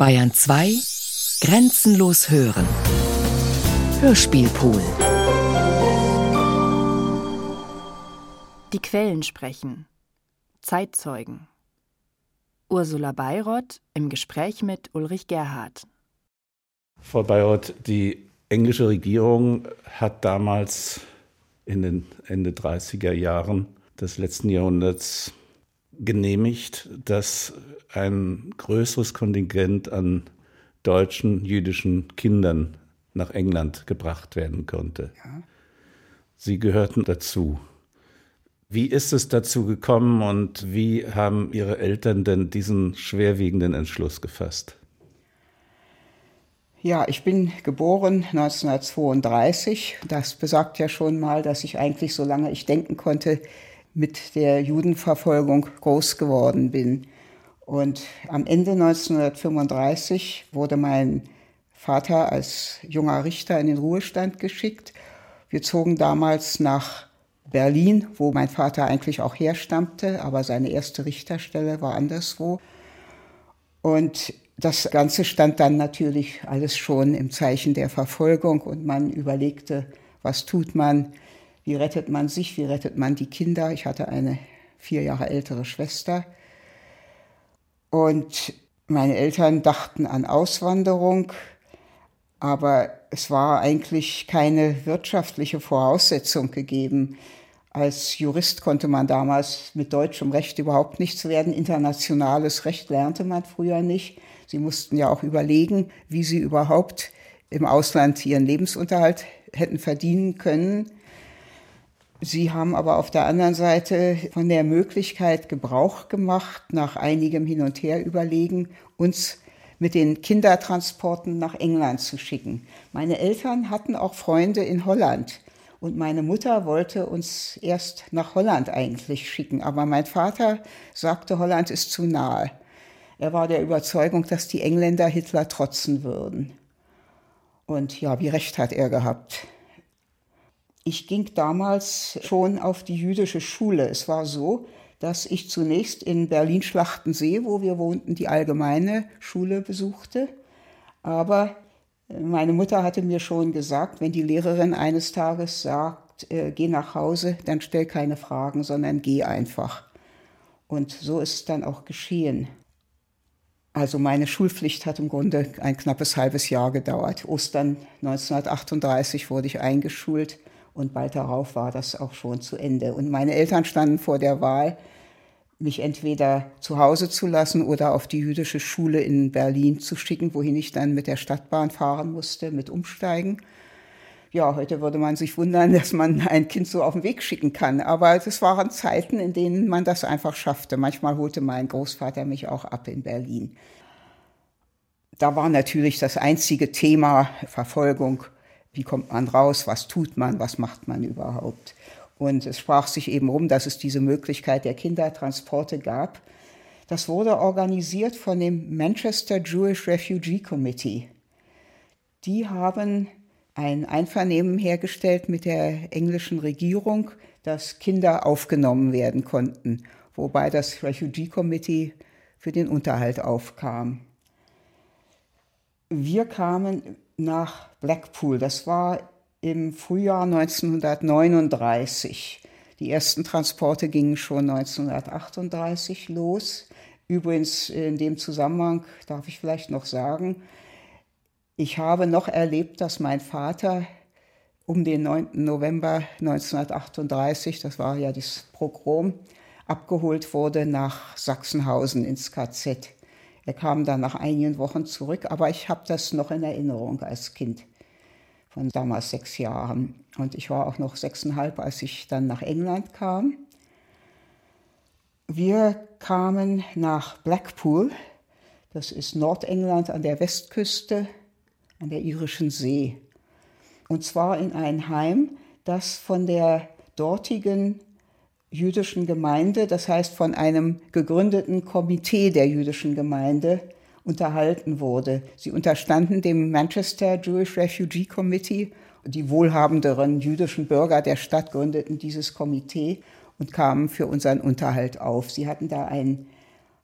Bayern 2 Grenzenlos hören. Hörspielpool. Die Quellen sprechen. Zeitzeugen. Ursula Bayrott im Gespräch mit Ulrich Gerhard. Frau Bayrott, die englische Regierung hat damals in den Ende 30er Jahren des letzten Jahrhunderts genehmigt, dass ein größeres Kontingent an deutschen jüdischen Kindern nach England gebracht werden konnte. Ja. Sie gehörten dazu. Wie ist es dazu gekommen und wie haben Ihre Eltern denn diesen schwerwiegenden Entschluss gefasst? Ja, ich bin geboren 1932. Das besagt ja schon mal, dass ich eigentlich, solange ich denken konnte, mit der Judenverfolgung groß geworden bin. Und am Ende 1935 wurde mein Vater als junger Richter in den Ruhestand geschickt. Wir zogen damals nach Berlin, wo mein Vater eigentlich auch herstammte, aber seine erste Richterstelle war anderswo. Und das Ganze stand dann natürlich alles schon im Zeichen der Verfolgung und man überlegte, was tut man, wie rettet man sich, wie rettet man die Kinder. Ich hatte eine vier Jahre ältere Schwester. Und meine Eltern dachten an Auswanderung, aber es war eigentlich keine wirtschaftliche Voraussetzung gegeben. Als Jurist konnte man damals mit deutschem Recht überhaupt nichts werden. Internationales Recht lernte man früher nicht. Sie mussten ja auch überlegen, wie sie überhaupt im Ausland ihren Lebensunterhalt hätten verdienen können. Sie haben aber auf der anderen Seite von der Möglichkeit Gebrauch gemacht, nach einigem Hin und Her überlegen, uns mit den Kindertransporten nach England zu schicken. Meine Eltern hatten auch Freunde in Holland und meine Mutter wollte uns erst nach Holland eigentlich schicken, aber mein Vater sagte, Holland ist zu nahe. Er war der Überzeugung, dass die Engländer Hitler trotzen würden. Und ja, wie recht hat er gehabt. Ich ging damals schon auf die jüdische Schule. Es war so, dass ich zunächst in Berlin-Schlachtensee, wo wir wohnten, die allgemeine Schule besuchte. Aber äh, meine Mutter hatte mir schon gesagt, wenn die Lehrerin eines Tages sagt, äh, geh nach Hause, dann stell keine Fragen, sondern geh einfach. Und so ist es dann auch geschehen. Also meine Schulpflicht hat im Grunde ein knappes halbes Jahr gedauert. Ostern 1938 wurde ich eingeschult und bald darauf war das auch schon zu Ende. Und meine Eltern standen vor der Wahl, mich entweder zu Hause zu lassen oder auf die jüdische Schule in Berlin zu schicken, wohin ich dann mit der Stadtbahn fahren musste, mit Umsteigen. Ja, heute würde man sich wundern, dass man ein Kind so auf den Weg schicken kann. Aber es waren Zeiten, in denen man das einfach schaffte. Manchmal holte mein Großvater mich auch ab in Berlin. Da war natürlich das einzige Thema Verfolgung wie kommt man raus, was tut man, was macht man überhaupt. Und es sprach sich eben um, dass es diese Möglichkeit der Kindertransporte gab. Das wurde organisiert von dem Manchester Jewish Refugee Committee. Die haben ein Einvernehmen hergestellt mit der englischen Regierung, dass Kinder aufgenommen werden konnten, wobei das Refugee Committee für den Unterhalt aufkam. Wir kamen nach Blackpool. Das war im Frühjahr 1939. Die ersten Transporte gingen schon 1938 los. Übrigens in dem Zusammenhang darf ich vielleicht noch sagen, ich habe noch erlebt, dass mein Vater um den 9. November 1938, das war ja das Pogrom, abgeholt wurde nach Sachsenhausen ins KZ. Er kam dann nach einigen Wochen zurück, aber ich habe das noch in Erinnerung als Kind von damals sechs Jahren. Und ich war auch noch sechseinhalb, als ich dann nach England kam. Wir kamen nach Blackpool, das ist Nordengland an der Westküste, an der irischen See. Und zwar in ein Heim, das von der dortigen jüdischen Gemeinde, das heißt von einem gegründeten Komitee der jüdischen Gemeinde, unterhalten wurde. Sie unterstanden dem Manchester Jewish Refugee Committee. Die wohlhabenderen jüdischen Bürger der Stadt gründeten dieses Komitee und kamen für unseren Unterhalt auf. Sie hatten da ein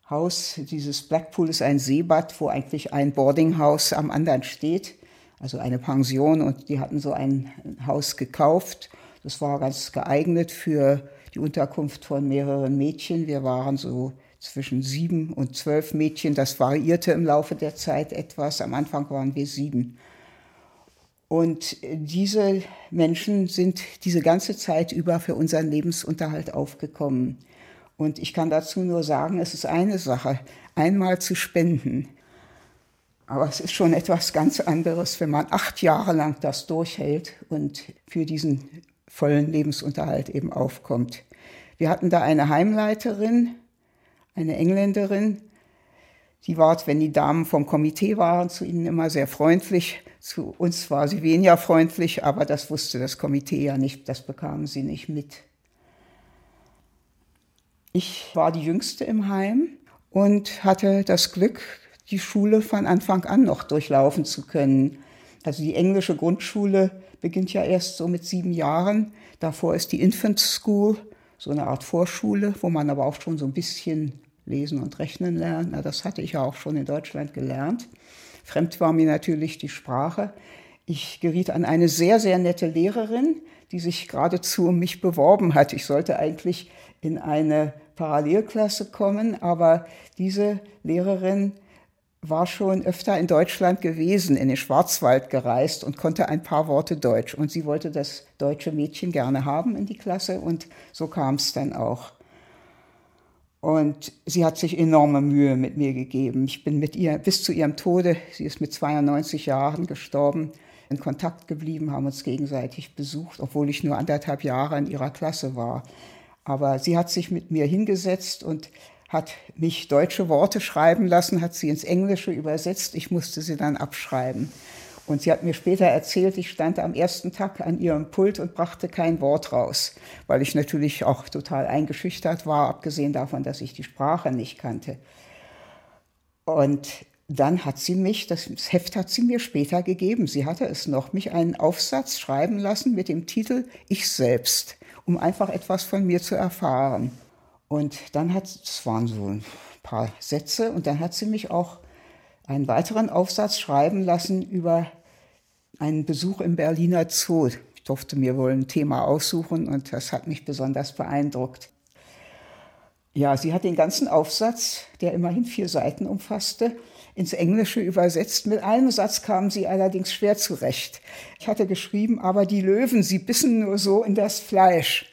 Haus, dieses Blackpool ist ein Seebad, wo eigentlich ein Boardinghaus am anderen steht, also eine Pension und die hatten so ein Haus gekauft. Das war ganz geeignet für die Unterkunft von mehreren Mädchen. Wir waren so zwischen sieben und zwölf Mädchen. Das variierte im Laufe der Zeit etwas. Am Anfang waren wir sieben. Und diese Menschen sind diese ganze Zeit über für unseren Lebensunterhalt aufgekommen. Und ich kann dazu nur sagen, es ist eine Sache, einmal zu spenden. Aber es ist schon etwas ganz anderes, wenn man acht Jahre lang das durchhält und für diesen vollen Lebensunterhalt eben aufkommt. Wir hatten da eine Heimleiterin, eine Engländerin, die war, wenn die Damen vom Komitee waren, zu ihnen immer sehr freundlich. Zu uns war sie weniger freundlich, aber das wusste das Komitee ja nicht, das bekamen sie nicht mit. Ich war die Jüngste im Heim und hatte das Glück, die Schule von Anfang an noch durchlaufen zu können. Also die englische Grundschule beginnt ja erst so mit sieben Jahren. Davor ist die Infant School, so eine Art Vorschule, wo man aber auch schon so ein bisschen lesen und rechnen lernt. Na, das hatte ich ja auch schon in Deutschland gelernt. Fremd war mir natürlich die Sprache. Ich geriet an eine sehr, sehr nette Lehrerin, die sich geradezu um mich beworben hat. Ich sollte eigentlich in eine Parallelklasse kommen, aber diese Lehrerin war schon öfter in Deutschland gewesen, in den Schwarzwald gereist und konnte ein paar Worte Deutsch. Und sie wollte das deutsche Mädchen gerne haben in die Klasse und so kam es dann auch. Und sie hat sich enorme Mühe mit mir gegeben. Ich bin mit ihr bis zu ihrem Tode, sie ist mit 92 Jahren gestorben, in Kontakt geblieben, haben uns gegenseitig besucht, obwohl ich nur anderthalb Jahre in ihrer Klasse war. Aber sie hat sich mit mir hingesetzt und hat mich deutsche Worte schreiben lassen, hat sie ins Englische übersetzt. Ich musste sie dann abschreiben. Und sie hat mir später erzählt, ich stand am ersten Tag an ihrem Pult und brachte kein Wort raus, weil ich natürlich auch total eingeschüchtert war, abgesehen davon, dass ich die Sprache nicht kannte. Und dann hat sie mich, das Heft hat sie mir später gegeben, sie hatte es noch, mich einen Aufsatz schreiben lassen mit dem Titel Ich selbst, um einfach etwas von mir zu erfahren. Und dann hat, es waren so ein paar Sätze, und dann hat sie mich auch einen weiteren Aufsatz schreiben lassen über einen Besuch im Berliner Zoo. Ich durfte mir wohl ein Thema aussuchen und das hat mich besonders beeindruckt. Ja, sie hat den ganzen Aufsatz, der immerhin vier Seiten umfasste, ins Englische übersetzt. Mit einem Satz kam sie allerdings schwer zurecht. Ich hatte geschrieben, aber die Löwen, sie bissen nur so in das Fleisch.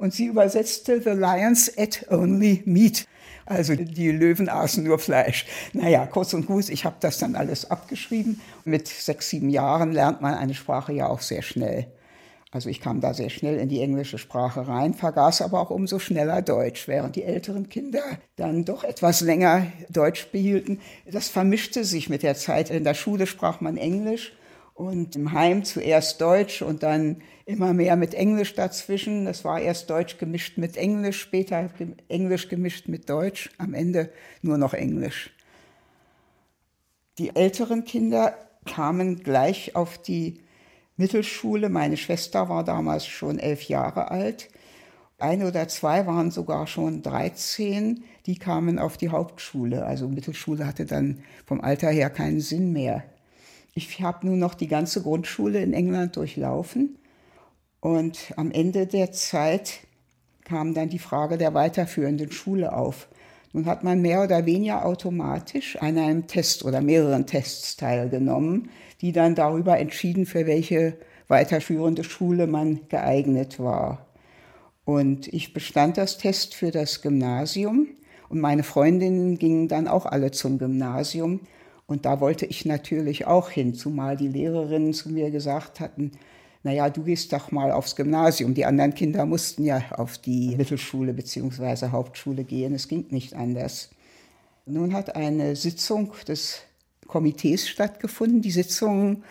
Und sie übersetzte The Lions ate only meat. Also die Löwen aßen nur Fleisch. Naja, kurz und gut, ich habe das dann alles abgeschrieben. Mit sechs, sieben Jahren lernt man eine Sprache ja auch sehr schnell. Also ich kam da sehr schnell in die englische Sprache rein, vergaß aber auch umso schneller Deutsch, während die älteren Kinder dann doch etwas länger Deutsch behielten. Das vermischte sich mit der Zeit. In der Schule sprach man Englisch und im Heim zuerst Deutsch und dann immer mehr mit Englisch dazwischen. Das war erst Deutsch gemischt mit Englisch, später Englisch gemischt mit Deutsch, am Ende nur noch Englisch. Die älteren Kinder kamen gleich auf die Mittelschule. Meine Schwester war damals schon elf Jahre alt. Ein oder zwei waren sogar schon 13. Die kamen auf die Hauptschule. Also Mittelschule hatte dann vom Alter her keinen Sinn mehr. Ich habe nun noch die ganze Grundschule in England durchlaufen und am Ende der Zeit kam dann die Frage der weiterführenden Schule auf. Nun hat man mehr oder weniger automatisch an einem Test oder mehreren Tests teilgenommen, die dann darüber entschieden, für welche weiterführende Schule man geeignet war. Und ich bestand das Test für das Gymnasium und meine Freundinnen gingen dann auch alle zum Gymnasium. Und da wollte ich natürlich auch hin, zumal die Lehrerinnen zu mir gesagt hatten, naja, du gehst doch mal aufs Gymnasium. Die anderen Kinder mussten ja auf die Mittelschule bzw. Hauptschule gehen. Es ging nicht anders. Nun hat eine Sitzung des Komitees stattgefunden. Die Sitzungen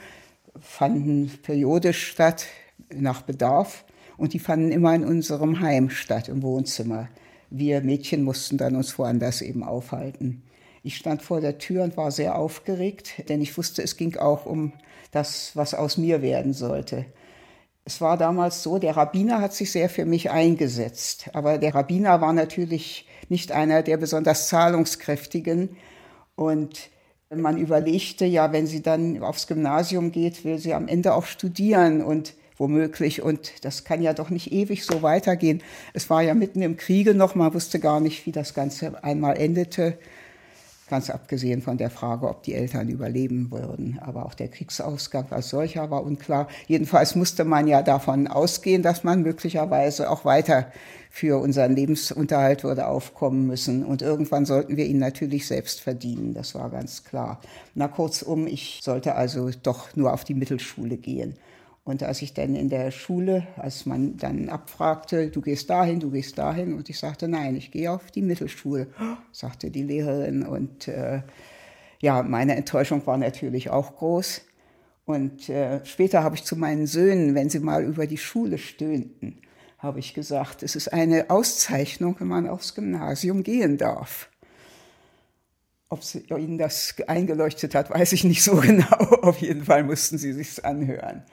fanden periodisch statt nach Bedarf und die fanden immer in unserem Heim statt, im Wohnzimmer. Wir Mädchen mussten dann uns woanders eben aufhalten. Ich stand vor der Tür und war sehr aufgeregt, denn ich wusste, es ging auch um das, was aus mir werden sollte. Es war damals so, der Rabbiner hat sich sehr für mich eingesetzt. Aber der Rabbiner war natürlich nicht einer der besonders zahlungskräftigen. Und man überlegte ja, wenn sie dann aufs Gymnasium geht, will sie am Ende auch studieren und womöglich. Und das kann ja doch nicht ewig so weitergehen. Es war ja mitten im Kriege noch, man wusste gar nicht, wie das Ganze einmal endete. Ganz abgesehen von der Frage, ob die Eltern überleben würden. Aber auch der Kriegsausgang als solcher war unklar. Jedenfalls musste man ja davon ausgehen, dass man möglicherweise auch weiter für unseren Lebensunterhalt würde aufkommen müssen. Und irgendwann sollten wir ihn natürlich selbst verdienen. Das war ganz klar. Na, kurzum, ich sollte also doch nur auf die Mittelschule gehen. Und als ich dann in der Schule, als man dann abfragte, du gehst dahin, du gehst dahin, und ich sagte, nein, ich gehe auf die Mittelschule, sagte die Lehrerin. Und äh, ja, meine Enttäuschung war natürlich auch groß. Und äh, später habe ich zu meinen Söhnen, wenn sie mal über die Schule stöhnten, habe ich gesagt, es ist eine Auszeichnung, wenn man aufs Gymnasium gehen darf. Ob sie, ihnen das eingeleuchtet hat, weiß ich nicht so genau. Auf jeden Fall mussten sie sich's anhören.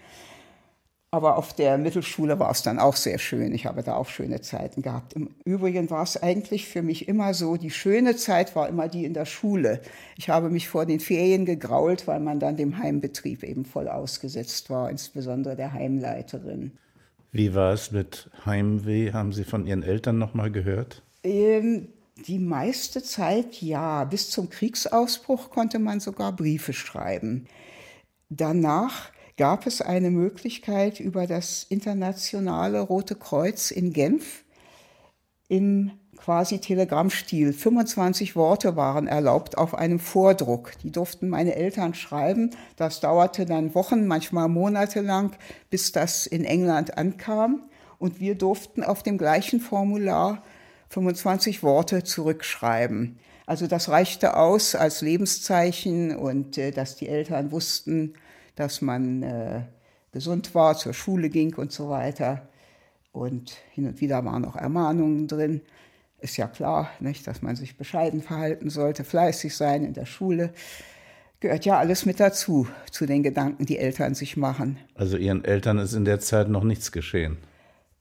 Aber auf der Mittelschule war es dann auch sehr schön. Ich habe da auch schöne Zeiten gehabt. Im Übrigen war es eigentlich für mich immer so, die schöne Zeit war immer die in der Schule. Ich habe mich vor den Ferien gegrault, weil man dann dem Heimbetrieb eben voll ausgesetzt war, insbesondere der Heimleiterin. Wie war es mit Heimweh? Haben Sie von Ihren Eltern noch mal gehört? Ähm, die meiste Zeit ja. Bis zum Kriegsausbruch konnte man sogar Briefe schreiben. Danach gab es eine Möglichkeit über das internationale Rote Kreuz in Genf im quasi Telegrammstil. 25 Worte waren erlaubt auf einem Vordruck. Die durften meine Eltern schreiben. Das dauerte dann Wochen, manchmal Monate lang, bis das in England ankam. Und wir durften auf dem gleichen Formular 25 Worte zurückschreiben. Also das reichte aus als Lebenszeichen und äh, dass die Eltern wussten, dass man äh, gesund war, zur Schule ging und so weiter. Und hin und wieder waren auch Ermahnungen drin. Ist ja klar, nicht, dass man sich bescheiden verhalten sollte, fleißig sein in der Schule. Gehört ja alles mit dazu, zu den Gedanken, die Eltern sich machen. Also Ihren Eltern ist in der Zeit noch nichts geschehen.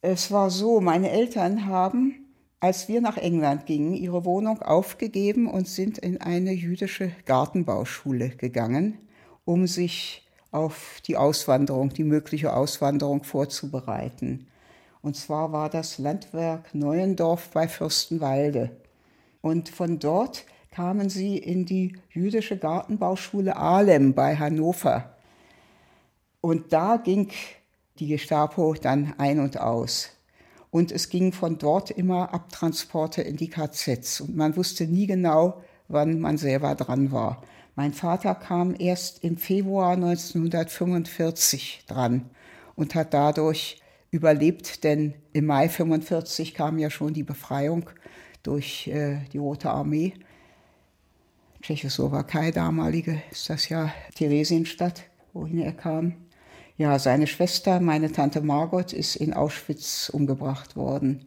Es war so, meine Eltern haben, als wir nach England gingen, ihre Wohnung aufgegeben und sind in eine jüdische Gartenbauschule gegangen, um sich auf die Auswanderung, die mögliche Auswanderung vorzubereiten. Und zwar war das Landwerk Neuendorf bei Fürstenwalde. Und von dort kamen sie in die jüdische Gartenbauschule Ahlem bei Hannover. Und da ging die Gestapo dann ein und aus. Und es ging von dort immer Abtransporte in die KZs. Und man wusste nie genau, wann man selber dran war. Mein Vater kam erst im Februar 1945 dran und hat dadurch überlebt, denn im Mai 1945 kam ja schon die Befreiung durch äh, die Rote Armee. Tschechoslowakei damalige ist das ja Theresienstadt, wohin er kam. Ja, seine Schwester, meine Tante Margot, ist in Auschwitz umgebracht worden.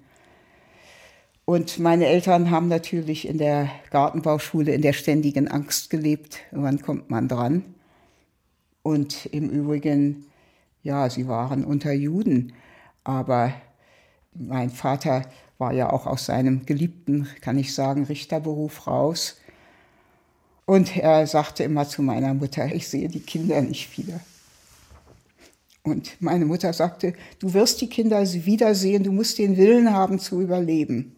Und meine Eltern haben natürlich in der Gartenbauschule in der ständigen Angst gelebt, wann kommt man dran. Und im Übrigen, ja, sie waren unter Juden, aber mein Vater war ja auch aus seinem geliebten, kann ich sagen, Richterberuf raus. Und er sagte immer zu meiner Mutter, ich sehe die Kinder nicht wieder. Und meine Mutter sagte, du wirst die Kinder wiedersehen, du musst den Willen haben zu überleben.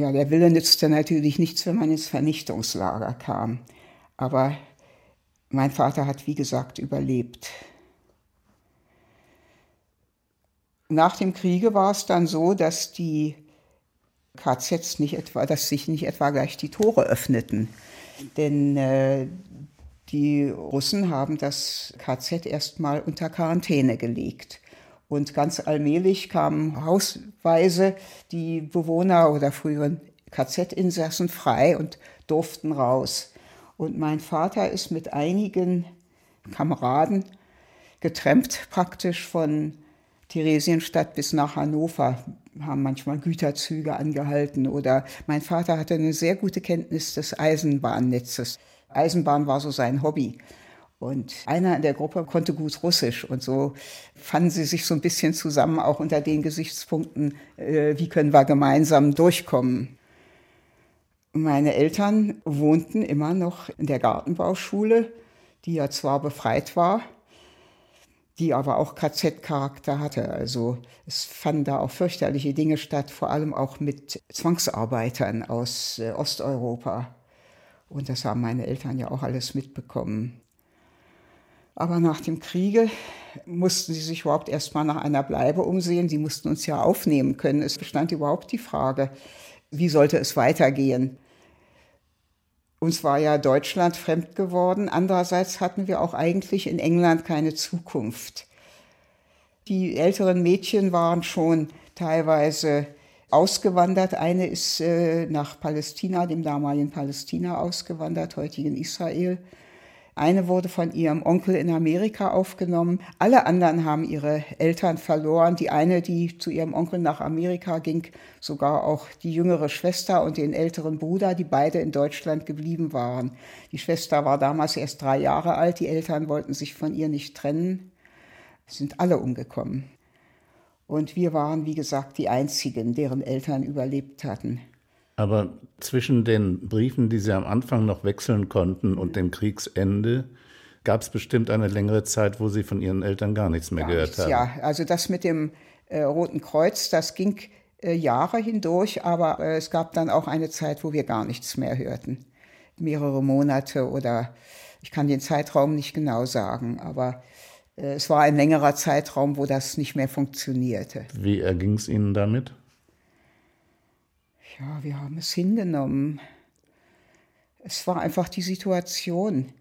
Ja, der Wille nützte natürlich nichts, wenn man ins Vernichtungslager kam. Aber mein Vater hat, wie gesagt, überlebt. Nach dem Kriege war es dann so, dass die KZs nicht etwa, dass sich nicht etwa gleich die Tore öffneten. Denn äh, die Russen haben das KZ erstmal unter Quarantäne gelegt. Und ganz allmählich kamen hausweise die Bewohner oder früheren KZ-Insassen frei und durften raus. Und mein Vater ist mit einigen Kameraden getrennt praktisch von Theresienstadt bis nach Hannover, haben manchmal Güterzüge angehalten oder mein Vater hatte eine sehr gute Kenntnis des Eisenbahnnetzes. Eisenbahn war so sein Hobby. Und einer in der Gruppe konnte gut Russisch und so fanden sie sich so ein bisschen zusammen, auch unter den Gesichtspunkten, äh, wie können wir gemeinsam durchkommen. Meine Eltern wohnten immer noch in der Gartenbauschule, die ja zwar befreit war, die aber auch KZ-Charakter hatte. Also es fanden da auch fürchterliche Dinge statt, vor allem auch mit Zwangsarbeitern aus äh, Osteuropa. Und das haben meine Eltern ja auch alles mitbekommen. Aber nach dem Kriege mussten sie sich überhaupt erst mal nach einer Bleibe umsehen. Sie mussten uns ja aufnehmen können. Es bestand überhaupt die Frage, wie sollte es weitergehen? Uns war ja Deutschland fremd geworden. Andererseits hatten wir auch eigentlich in England keine Zukunft. Die älteren Mädchen waren schon teilweise ausgewandert. Eine ist äh, nach Palästina, dem damaligen Palästina, ausgewandert, heutigen Israel. Eine wurde von ihrem Onkel in Amerika aufgenommen. Alle anderen haben ihre Eltern verloren. Die eine, die zu ihrem Onkel nach Amerika ging, sogar auch die jüngere Schwester und den älteren Bruder, die beide in Deutschland geblieben waren. Die Schwester war damals erst drei Jahre alt. Die Eltern wollten sich von ihr nicht trennen. Sind alle umgekommen. Und wir waren, wie gesagt, die Einzigen, deren Eltern überlebt hatten. Aber zwischen den Briefen, die Sie am Anfang noch wechseln konnten und dem Kriegsende, gab es bestimmt eine längere Zeit, wo Sie von Ihren Eltern gar nichts mehr gar gehört nichts, haben. Ja, also das mit dem äh, Roten Kreuz, das ging äh, Jahre hindurch, aber äh, es gab dann auch eine Zeit, wo wir gar nichts mehr hörten. Mehrere Monate oder ich kann den Zeitraum nicht genau sagen, aber äh, es war ein längerer Zeitraum, wo das nicht mehr funktionierte. Wie erging es Ihnen damit? Ja, wir haben es hingenommen. Es war einfach die Situation.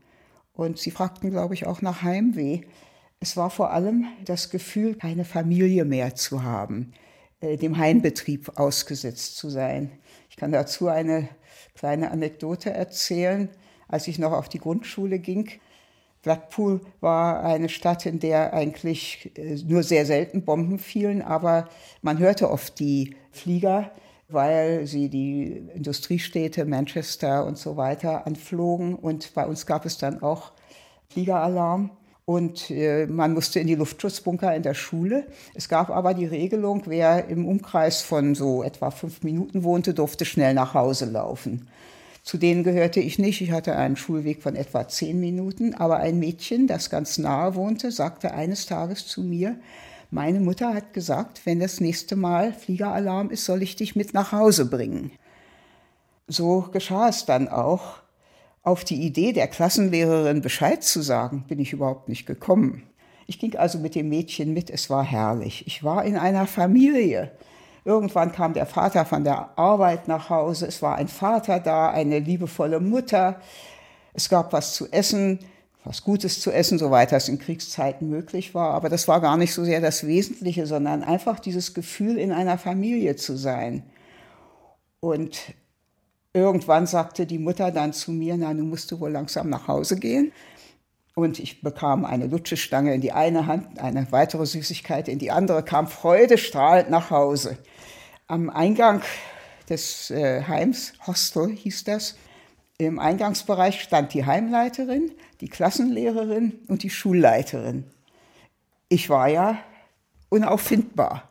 Und sie fragten, glaube ich, auch nach Heimweh. Es war vor allem das Gefühl, keine Familie mehr zu haben, äh, dem Heimbetrieb ausgesetzt zu sein. Ich kann dazu eine kleine Anekdote erzählen. Als ich noch auf die Grundschule ging, Blackpool war eine Stadt, in der eigentlich äh, nur sehr selten Bomben fielen, aber man hörte oft die Flieger weil sie die Industriestädte Manchester und so weiter anflogen. Und bei uns gab es dann auch Fliegeralarm. Und äh, man musste in die Luftschutzbunker in der Schule. Es gab aber die Regelung, wer im Umkreis von so etwa fünf Minuten wohnte, durfte schnell nach Hause laufen. Zu denen gehörte ich nicht. Ich hatte einen Schulweg von etwa zehn Minuten. Aber ein Mädchen, das ganz nahe wohnte, sagte eines Tages zu mir, meine Mutter hat gesagt, wenn das nächste Mal Fliegeralarm ist, soll ich dich mit nach Hause bringen. So geschah es dann auch. Auf die Idee der Klassenlehrerin Bescheid zu sagen, bin ich überhaupt nicht gekommen. Ich ging also mit dem Mädchen mit, es war herrlich. Ich war in einer Familie. Irgendwann kam der Vater von der Arbeit nach Hause, es war ein Vater da, eine liebevolle Mutter, es gab was zu essen, was Gutes zu essen, soweit das in Kriegszeiten möglich war. Aber das war gar nicht so sehr das Wesentliche, sondern einfach dieses Gefühl, in einer Familie zu sein. Und irgendwann sagte die Mutter dann zu mir, na, nun musst du wohl langsam nach Hause gehen. Und ich bekam eine Lutschestange in die eine Hand, eine weitere Süßigkeit in die andere, kam freudestrahlend nach Hause. Am Eingang des äh, Heims, Hostel hieß das, im Eingangsbereich stand die Heimleiterin, die Klassenlehrerin und die Schulleiterin. Ich war ja unauffindbar.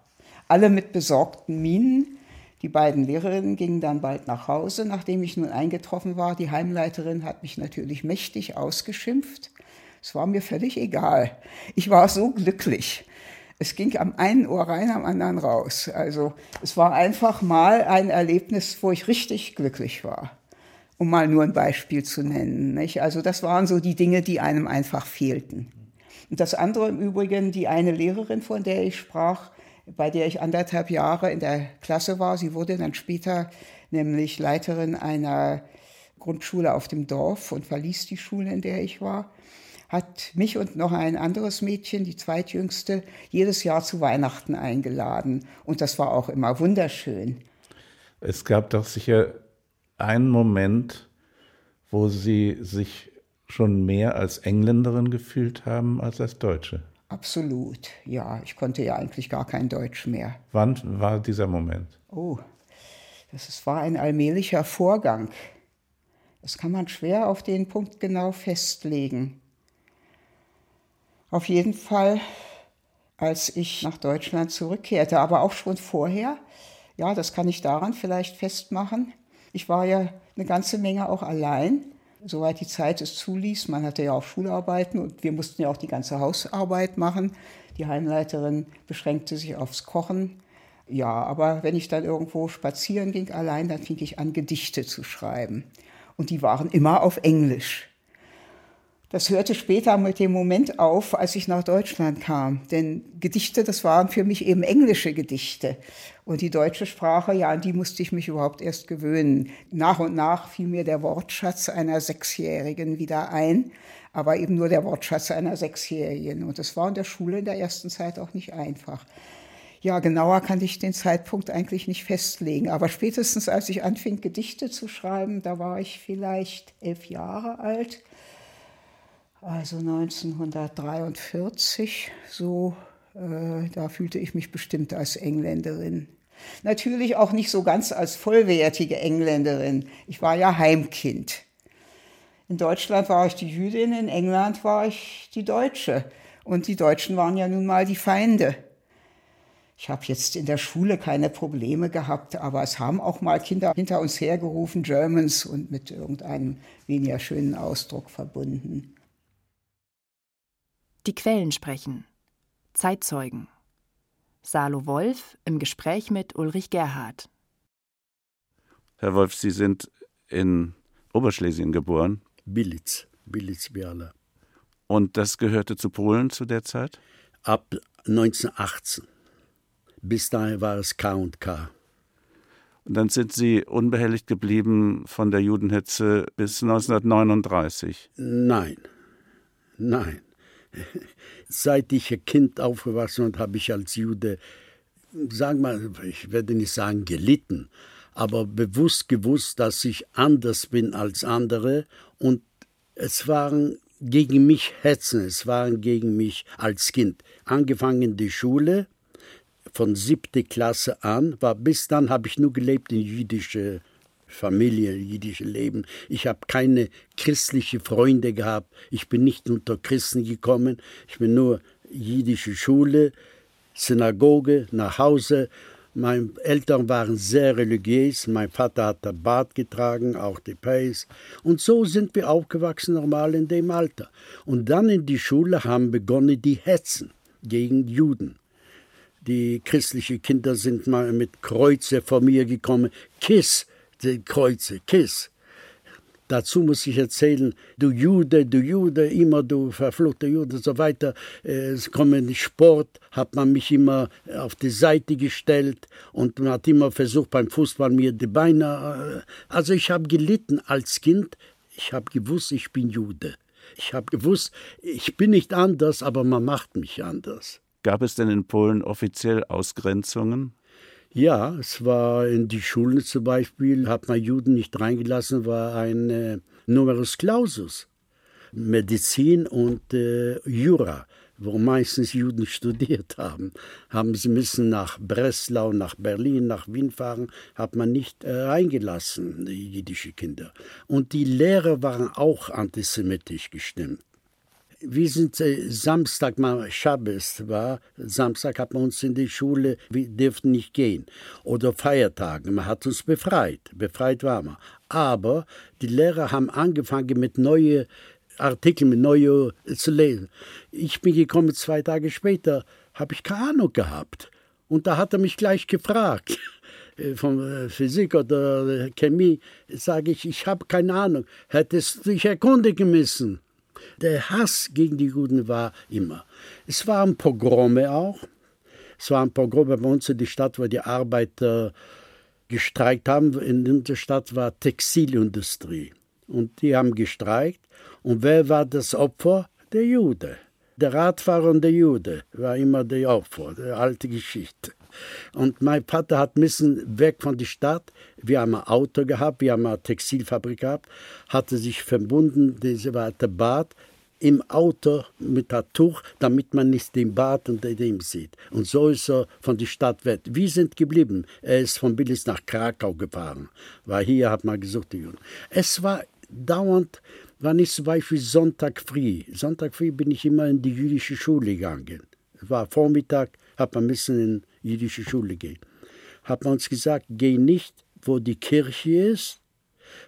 Alle mit besorgten Mienen. Die beiden Lehrerinnen gingen dann bald nach Hause, nachdem ich nun eingetroffen war. Die Heimleiterin hat mich natürlich mächtig ausgeschimpft. Es war mir völlig egal. Ich war so glücklich. Es ging am einen Ohr rein, am anderen raus. Also es war einfach mal ein Erlebnis, wo ich richtig glücklich war um mal nur ein Beispiel zu nennen. Nicht? Also das waren so die Dinge, die einem einfach fehlten. Und das andere im Übrigen, die eine Lehrerin, von der ich sprach, bei der ich anderthalb Jahre in der Klasse war, sie wurde dann später nämlich Leiterin einer Grundschule auf dem Dorf und verließ die Schule, in der ich war, hat mich und noch ein anderes Mädchen, die zweitjüngste, jedes Jahr zu Weihnachten eingeladen. Und das war auch immer wunderschön. Es gab doch sicher einen Moment, wo Sie sich schon mehr als Engländerin gefühlt haben als als Deutsche? Absolut, ja. Ich konnte ja eigentlich gar kein Deutsch mehr. Wann war dieser Moment? Oh, das war ein allmählicher Vorgang. Das kann man schwer auf den Punkt genau festlegen. Auf jeden Fall, als ich nach Deutschland zurückkehrte, aber auch schon vorher. Ja, das kann ich daran vielleicht festmachen. Ich war ja eine ganze Menge auch allein, soweit die Zeit es zuließ. Man hatte ja auch Schularbeiten und wir mussten ja auch die ganze Hausarbeit machen. Die Heimleiterin beschränkte sich aufs Kochen. Ja, aber wenn ich dann irgendwo spazieren ging allein, dann fing ich an, Gedichte zu schreiben. Und die waren immer auf Englisch. Das hörte später mit dem Moment auf, als ich nach Deutschland kam. Denn Gedichte, das waren für mich eben englische Gedichte. Und die deutsche Sprache, ja, an die musste ich mich überhaupt erst gewöhnen. Nach und nach fiel mir der Wortschatz einer Sechsjährigen wieder ein, aber eben nur der Wortschatz einer Sechsjährigen. Und das war in der Schule in der ersten Zeit auch nicht einfach. Ja, genauer kann ich den Zeitpunkt eigentlich nicht festlegen. Aber spätestens als ich anfing, Gedichte zu schreiben, da war ich vielleicht elf Jahre alt also 1943, so, äh, da fühlte ich mich bestimmt als Engländerin. Natürlich auch nicht so ganz als vollwertige Engländerin. Ich war ja Heimkind. In Deutschland war ich die Jüdin, in England war ich die Deutsche. Und die Deutschen waren ja nun mal die Feinde. Ich habe jetzt in der Schule keine Probleme gehabt, aber es haben auch mal Kinder hinter uns hergerufen, Germans, und mit irgendeinem weniger schönen Ausdruck verbunden. Die Quellen sprechen. Zeitzeugen. Salo Wolf im Gespräch mit Ulrich Gerhard. Herr Wolf, Sie sind in Oberschlesien geboren. Bilitz, Bilitz-Biala. Und das gehörte zu Polen zu der Zeit? Ab 1918. Bis dahin war es K und K. Und dann sind Sie unbehelligt geblieben von der Judenhetze bis 1939? Nein, nein. Seit ich ein Kind aufgewachsen bin, habe ich als Jude, sagen wir, ich werde nicht sagen gelitten, aber bewusst gewusst, dass ich anders bin als andere und es waren gegen mich Hetzen, es waren gegen mich als Kind. Angefangen die Schule, von siebte Klasse an, war bis dann habe ich nur gelebt in jüdische Familie, jüdische Leben. Ich habe keine christliche Freunde gehabt. Ich bin nicht unter Christen gekommen. Ich bin nur jüdische Schule, Synagoge, nach Hause. Meine Eltern waren sehr religiös. Mein Vater hat den Bart getragen, auch die Pace. Und so sind wir aufgewachsen, normal in dem Alter. Und dann in die Schule haben begonnen die Hetzen gegen Juden. Die christlichen Kinder sind mal mit Kreuze vor mir gekommen. Kiss, die Kreuze, Kiss. Dazu muss ich erzählen, du Jude, du Jude, immer du verfluchter Jude und so weiter. Es kommen Sport, hat man mich immer auf die Seite gestellt und man hat immer versucht beim Fußball mir die Beine. Äh, also ich habe gelitten als Kind. Ich habe gewusst, ich bin Jude. Ich habe gewusst, ich bin nicht anders, aber man macht mich anders. Gab es denn in Polen offiziell Ausgrenzungen? Ja, es war in die Schulen zum Beispiel, hat man Juden nicht reingelassen, war ein äh, Numerus Clausus. Medizin und äh, Jura, wo meistens Juden studiert haben, haben sie müssen nach Breslau, nach Berlin, nach Wien fahren, hat man nicht äh, reingelassen, die jüdische Kinder. Und die Lehrer waren auch antisemitisch gestimmt wir sind äh, Samstag mal Schabbes war, Samstag hat man uns in die Schule, wir dürften nicht gehen. Oder Feiertage, man hat uns befreit, befreit war man. Aber die Lehrer haben angefangen mit neuen Artikeln, mit neuen äh, zu lesen. Ich bin gekommen zwei Tage später, habe ich keine Ahnung gehabt. Und da hat er mich gleich gefragt äh, von äh, Physik oder Chemie, sage ich, ich habe keine Ahnung. Hättest du dich erkundigen müssen. Der Hass gegen die Juden war immer. Es waren Pogrome auch. Es waren Pogrome bei uns in der Stadt, wo die Arbeiter gestreikt haben. In der Stadt war Textilindustrie. Und die haben gestreikt. Und wer war das Opfer? Der Jude. Der Radfahrer und der Jude war immer der Opfer, die alte Geschichte. Und mein Vater hat müssen weg von der Stadt. Wir haben ein Auto gehabt, wir haben eine Textilfabrik gehabt, hatte sich verbunden, diese war der Bad im Auto mit einem Tuch, damit man nicht den Bad und dem sieht. Und so ist er von der Stadt weg. Wir sind geblieben. Er ist von Billis nach Krakau gefahren, weil hier hat man gesucht. Es war dauernd Wann ich zum Beispiel Sonntag früh, Sonntag früh bin ich immer in die jüdische Schule gegangen. Es war Vormittag, hat man müssen in die jüdische Schule gehen. Hat man uns gesagt, geh nicht, wo die Kirche ist,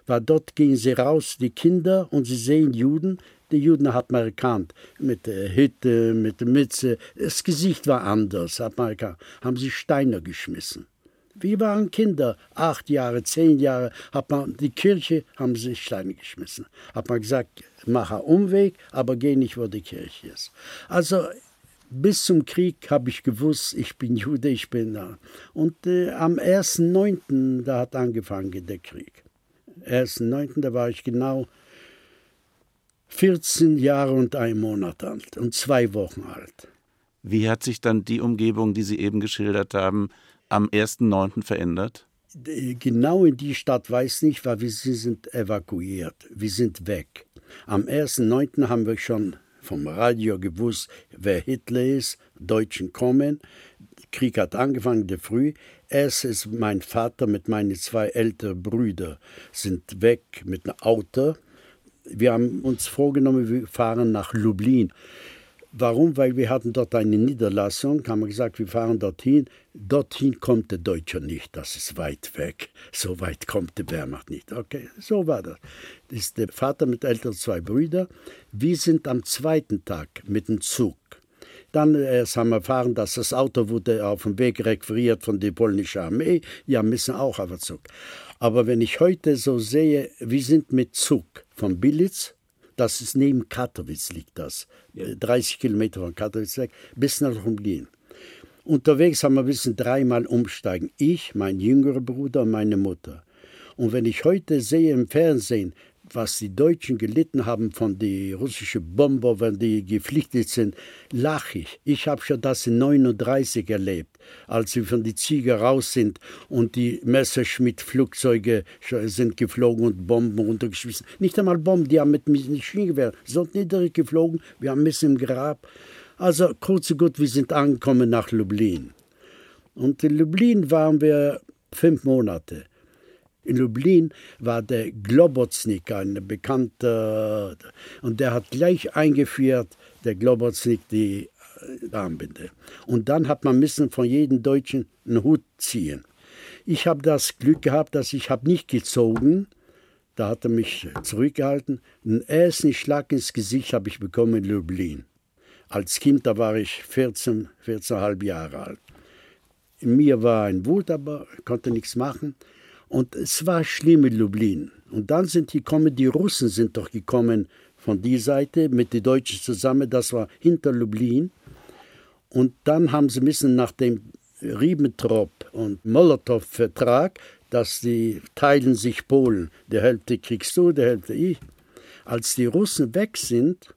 weil dort gehen sie raus, die Kinder, und sie sehen Juden. Die Juden hat man erkannt, mit der Hütte, mit der Mütze. Das Gesicht war anders, hat man erkannt. Haben sie Steine geschmissen. Wir waren Kinder, acht Jahre, zehn Jahre, hat man die Kirche, haben sie Steine geschmissen. Hat man gesagt, mach einen Umweg, aber geh nicht, wo die Kirche ist. Also bis zum Krieg habe ich gewusst, ich bin Jude, ich bin da. Und äh, am 1.9., da hat angefangen der Krieg. 1.9., da war ich genau 14 Jahre und ein Monat alt und zwei Wochen alt. Wie hat sich dann die Umgebung, die Sie eben geschildert haben, am 1.9. verändert? Genau in die Stadt weiß nicht, weil wir sind evakuiert. Wir sind weg. Am 1.9. haben wir schon vom Radio gewusst, wer Hitler ist, Deutschen kommen. Der Krieg hat angefangen, der früh. Erst ist mein Vater mit meinen zwei älteren Brüdern sind weg mit einem Auto. Wir haben uns vorgenommen, wir fahren nach Lublin. Warum? Weil wir hatten dort eine Niederlassung, haben wir gesagt, wir fahren dorthin. Dorthin kommt der Deutsche nicht, das ist weit weg. So weit kommt der Wehrmacht nicht. Okay, so war das. Das ist der Vater mit älteren zwei Brüdern. Wir sind am zweiten Tag mit dem Zug. Dann erst haben wir erfahren, dass das Auto wurde auf dem Weg requiriert von der polnischen Armee. Ja, müssen auch auf den Zug. Aber wenn ich heute so sehe, wir sind mit Zug von Bilitz das ist neben Katowice liegt das. Ja. 30 Kilometer von Katowice weg, bis nach Lublin. Unterwegs haben wir müssen dreimal umsteigen. Ich, mein jüngerer Bruder und meine Mutter. Und wenn ich heute sehe im Fernsehen, was die Deutschen gelitten haben von den russischen Bomber, wenn die geflüchtet sind, lache ich. Ich habe schon das in 39 erlebt, als wir von die Ziege raus sind und die Messerschmitt-Flugzeuge sind geflogen und Bomben runtergeschmissen. Nicht einmal Bomben, die haben mit Maschinengewehr, sind niedrig geflogen, wir haben Messer im Grab. Also kurz und gut, wir sind angekommen nach Lublin. Und in Lublin waren wir fünf Monate. In Lublin war der Globoznik, ein bekannter, und der hat gleich eingeführt, der Globoznik, die äh, Armbinde. Und dann hat man müssen von jedem Deutschen einen Hut ziehen. Ich habe das Glück gehabt, dass ich habe nicht gezogen, da hat er mich zurückgehalten. Einen ersten Schlag ins Gesicht habe ich bekommen in Lublin. Als Kind, da war ich 14, 14,5 Jahre alt. In mir war ein Wut, aber konnte nichts machen. Und es war schlimm in Lublin. Und dann sind die gekommen, die Russen sind doch gekommen von die Seite mit den Deutschen zusammen, das war hinter Lublin. Und dann haben sie müssen nach dem Ribbentrop und Molotow-Vertrag, dass die teilen sich Polen, der Hälfte kriegst du, der Hälfte ich. Als die Russen weg sind,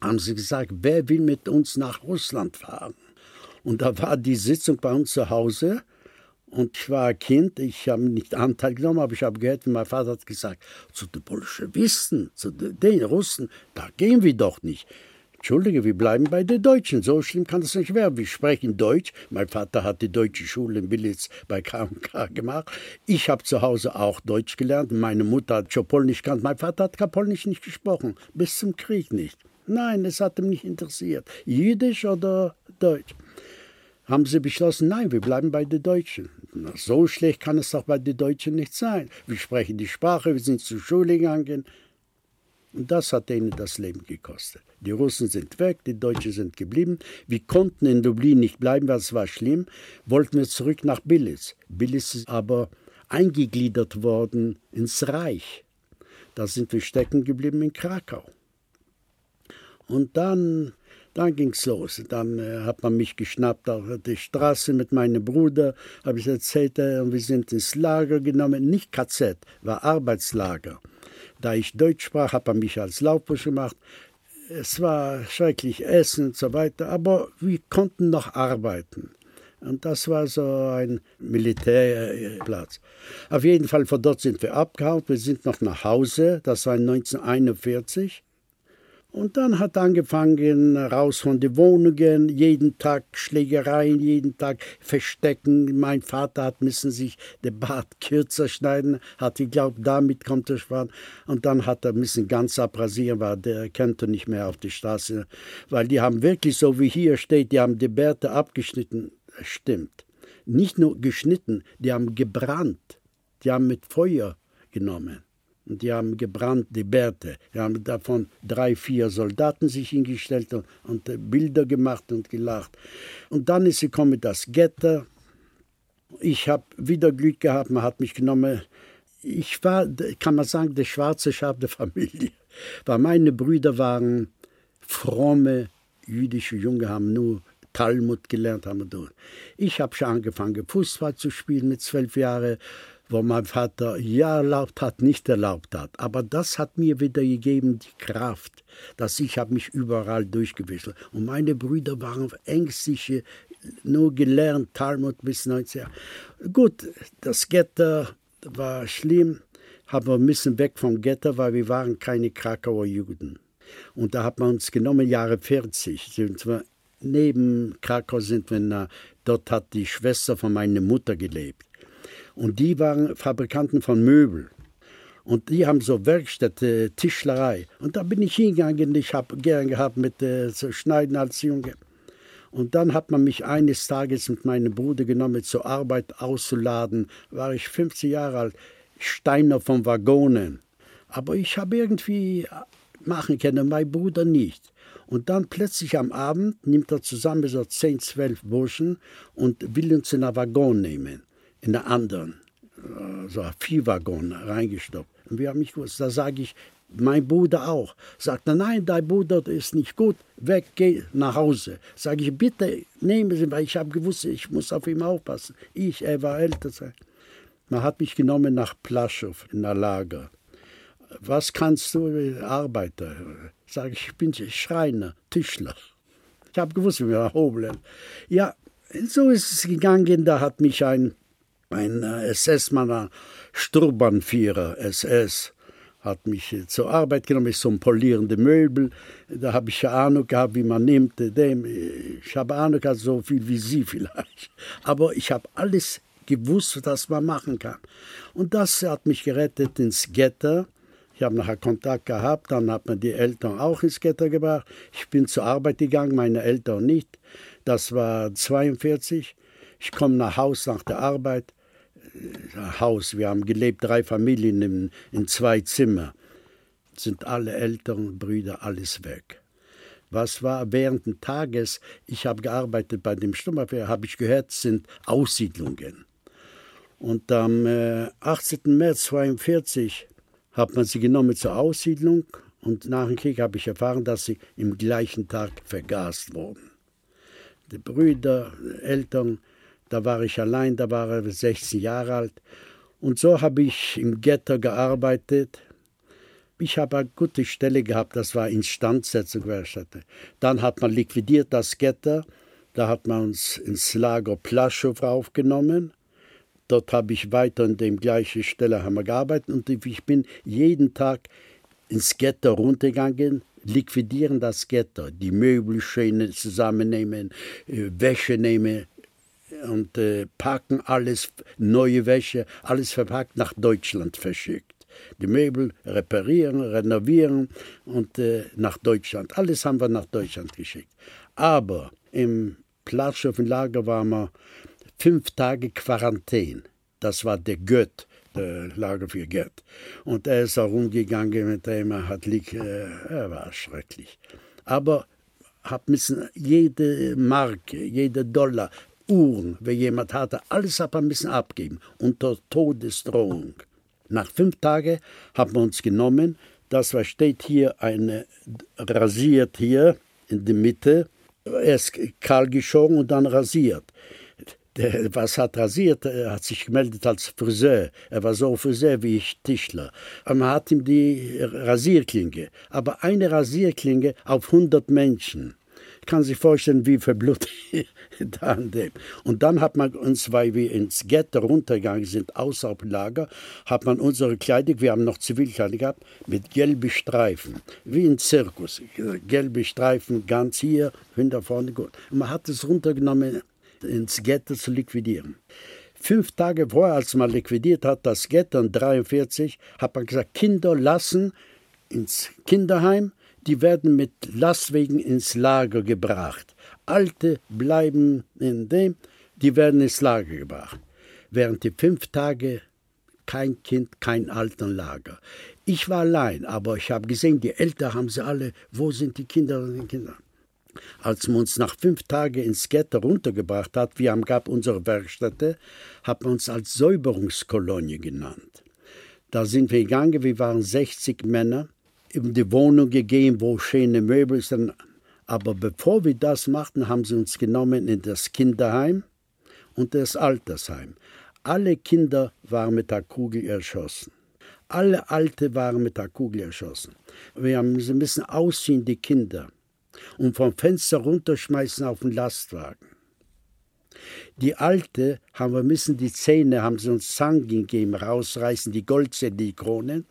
haben sie gesagt, wer will mit uns nach Russland fahren? Und da war die Sitzung bei uns zu Hause und ich war Kind, ich habe nicht Anteil genommen, aber ich habe gehört, mein Vater hat gesagt, zu den Bolschewisten, zu den Russen, da gehen wir doch nicht. Entschuldige, wir bleiben bei den Deutschen. So schlimm kann das nicht werden. Wir sprechen Deutsch. Mein Vater hat die deutsche Schule in Willitz bei KMK gemacht. Ich habe zu Hause auch Deutsch gelernt. Meine Mutter hat schon Polnisch gekannt. Mein Vater hat gar Polnisch nicht gesprochen. Bis zum Krieg nicht. Nein, es hat ihn nicht interessiert. Jiddisch oder Deutsch haben sie beschlossen, nein, wir bleiben bei den Deutschen. Na, so schlecht kann es doch bei den Deutschen nicht sein. Wir sprechen die Sprache, wir sind zur Schule gegangen. Und das hat ihnen das Leben gekostet. Die Russen sind weg, die Deutschen sind geblieben. Wir konnten in Dublin nicht bleiben, weil es war schlimm. Wollten wir zurück nach Billis. Billis ist aber eingegliedert worden ins Reich. Da sind wir stecken geblieben in Krakau. Und dann dann ging's los. Dann äh, hat man mich geschnappt auf die Straße mit meinem Bruder, habe ich erzählt, äh, wir sind ins Lager genommen, nicht KZ, war Arbeitslager. Da ich Deutsch sprach, hat man mich als Laufbusch gemacht. Es war schrecklich Essen und so weiter, aber wir konnten noch arbeiten. Und das war so ein Militärplatz. Auf jeden Fall von dort sind wir abgehauen. Wir sind noch nach Hause. Das war 1941. Und dann hat angefangen, raus von den Wohnungen, jeden Tag Schlägereien, jeden Tag Verstecken. Mein Vater hat müssen sich den Bart kürzer schneiden, hat geglaubt, damit kommt er sparen. Und dann hat er müssen ganz abrasieren, weil der könnte nicht mehr auf die Straße. Weil die haben wirklich, so wie hier steht, die haben die Bärte abgeschnitten. Stimmt. Nicht nur geschnitten, die haben gebrannt. Die haben mit Feuer genommen. Und die haben die Bärte. Die haben davon drei, vier Soldaten sich hingestellt und, und äh, Bilder gemacht und gelacht. Und dann ist gekommen das Getter. Ich habe wieder Glück gehabt, man hat mich genommen. Ich war, kann man sagen, der schwarze Schaf der Familie. Weil meine Brüder waren fromme jüdische Junge, haben nur Talmud gelernt. Haben ich habe schon angefangen, Fußball zu spielen mit zwölf Jahren wo mein Vater ja erlaubt hat, nicht erlaubt hat. Aber das hat mir wieder gegeben die Kraft, dass ich habe mich überall durchgewickelt. Und meine Brüder waren ängstliche, nur gelernt, Talmud bis 19 Jahre. Gut, das Getter war schlimm, haben wir müssen weg vom Getter, weil wir waren keine Krakauer Juden. Und da hat man uns genommen, Jahre 40, sind wir neben Krakau sind wir, dort hat die Schwester von meiner Mutter gelebt. Und die waren Fabrikanten von Möbel. Und die haben so Werkstätte, Tischlerei. Und da bin ich hingegangen. Ich habe gern gehabt mit äh, zu schneiden als Junge. Und dann hat man mich eines Tages mit meinem Bruder genommen, zur Arbeit auszuladen. War ich 50 Jahre alt, Steiner von Waggonen. Aber ich habe irgendwie machen können, mein Bruder nicht. Und dann plötzlich am Abend nimmt er zusammen so 10, 12 Burschen und will uns in einen Waggon nehmen in der anderen, äh, so ein Viehwaggon reingestoppt. Und wir haben nicht gewusst, da sage ich, mein Bruder auch. Sagt er, nein, dein Bruder ist nicht gut, weg, geh nach Hause. Sage ich, bitte nehmen Sie, weil ich habe gewusst, ich muss auf ihn aufpassen. Ich, er war älter. Man hat mich genommen nach Plaschow in der Lager. Was kannst du, Arbeiter? Sage ich, ich bin Schreiner, Tischler. Ich habe gewusst, wir hobeln. Ja, so ist es gegangen. Da hat mich ein ein äh, SS-Mann, Sturbanführer, SS, hat mich äh, zur Arbeit genommen, ich zum polierende Möbel. Da habe ich Ahnung gehabt, wie man nimmt. Dem. Ich habe Ahnung gehabt, so viel wie Sie vielleicht. Aber ich habe alles gewusst, was man machen kann. Und das hat mich gerettet ins Getter. Ich habe nachher Kontakt gehabt, dann hat man die Eltern auch ins Getter gebracht. Ich bin zur Arbeit gegangen, meine Eltern nicht. Das war 42. Ich komme nach Haus nach der Arbeit. Haus. Wir haben gelebt, drei Familien in, in zwei Zimmer. Sind alle Eltern, Brüder, alles weg. Was war während des Tages? Ich habe gearbeitet bei dem Sturmabwehr, habe ich gehört, sind Aussiedlungen. Und am äh, 18. März 1942 hat man sie genommen zur Aussiedlung und nach dem Krieg habe ich erfahren, dass sie im gleichen Tag vergast wurden. Die Brüder, die Eltern, da war ich allein, da war er 16 Jahre alt. Und so habe ich im Ghetto gearbeitet. Ich habe eine gute Stelle gehabt, das war Instandsetzung. Dann hat man liquidiert das Ghetto. Da hat man uns ins Lager Plaschow aufgenommen. Dort habe ich weiter an der gleichen Stelle haben wir gearbeitet und ich bin jeden Tag ins Ghetto runtergegangen, liquidieren das Ghetto, die Möbel schön zusammennehmen, äh, Wäsche nehmen, und äh, packen alles, neue Wäsche, alles verpackt nach Deutschland verschickt. Die Möbel reparieren, renovieren und äh, nach Deutschland. Alles haben wir nach Deutschland geschickt. Aber im Platschhofen-Lager waren wir fünf Tage Quarantäne. Das war der Gött, der Lager für Gött. Und er ist auch umgegangen mit dem, er hat lieg, äh, er war schrecklich. Aber hat müssen jede Marke, jede Dollar Uhren, wenn jemand hatte, alles hat man müssen abgeben, unter Todesdrohung. Nach fünf Tagen haben wir uns genommen, das was steht hier, eine rasiert hier in der Mitte, erst kahl geschoren und dann rasiert. Der, was hat rasiert, er hat sich gemeldet als Friseur. Er war so Friseur wie ich Tischler. Man hat ihm die Rasierklinge, aber eine Rasierklinge auf 100 Menschen. Kann sich vorstellen, wie verblutet da an dem. Und dann hat man uns, weil wir ins Ghetto runtergegangen sind, außerhalb Lager, hat man unsere Kleidung, wir haben noch Zivilkleidung gehabt, mit gelben Streifen, wie ein Zirkus. Gelbe Streifen ganz hier, hinter vorne, gut. Und man hat es runtergenommen, ins Ghetto zu liquidieren. Fünf Tage vorher, als man liquidiert hat, das Ghetto in 43, hat man gesagt, Kinder lassen ins Kinderheim, die werden mit Lastwegen ins Lager gebracht. Alte bleiben in dem, die werden ins Lager gebracht. Während die fünf Tage kein Kind, kein Altenlager. Ich war allein, aber ich habe gesehen, die Eltern haben sie alle, wo sind die Kinder und die Kinder? Als man uns nach fünf Tagen ins Ghetto runtergebracht hat, wir haben gab unsere Werkstätte, hat man uns als Säuberungskolonie genannt. Da sind wir gegangen, wir waren 60 Männer, in die Wohnung gegeben, wo schöne Möbel sind. Aber bevor wir das machten, haben sie uns genommen in das Kinderheim und das Altersheim. Alle Kinder waren mit der Kugel erschossen. Alle Alte waren mit der Kugel erschossen. Wir haben sie müssen ausziehen, die Kinder, und vom Fenster runterschmeißen auf den Lastwagen. Die Alte haben wir müssen die Zähne, haben sie uns Zangen gegeben, rausreißen, die Goldzähne, die Kronen.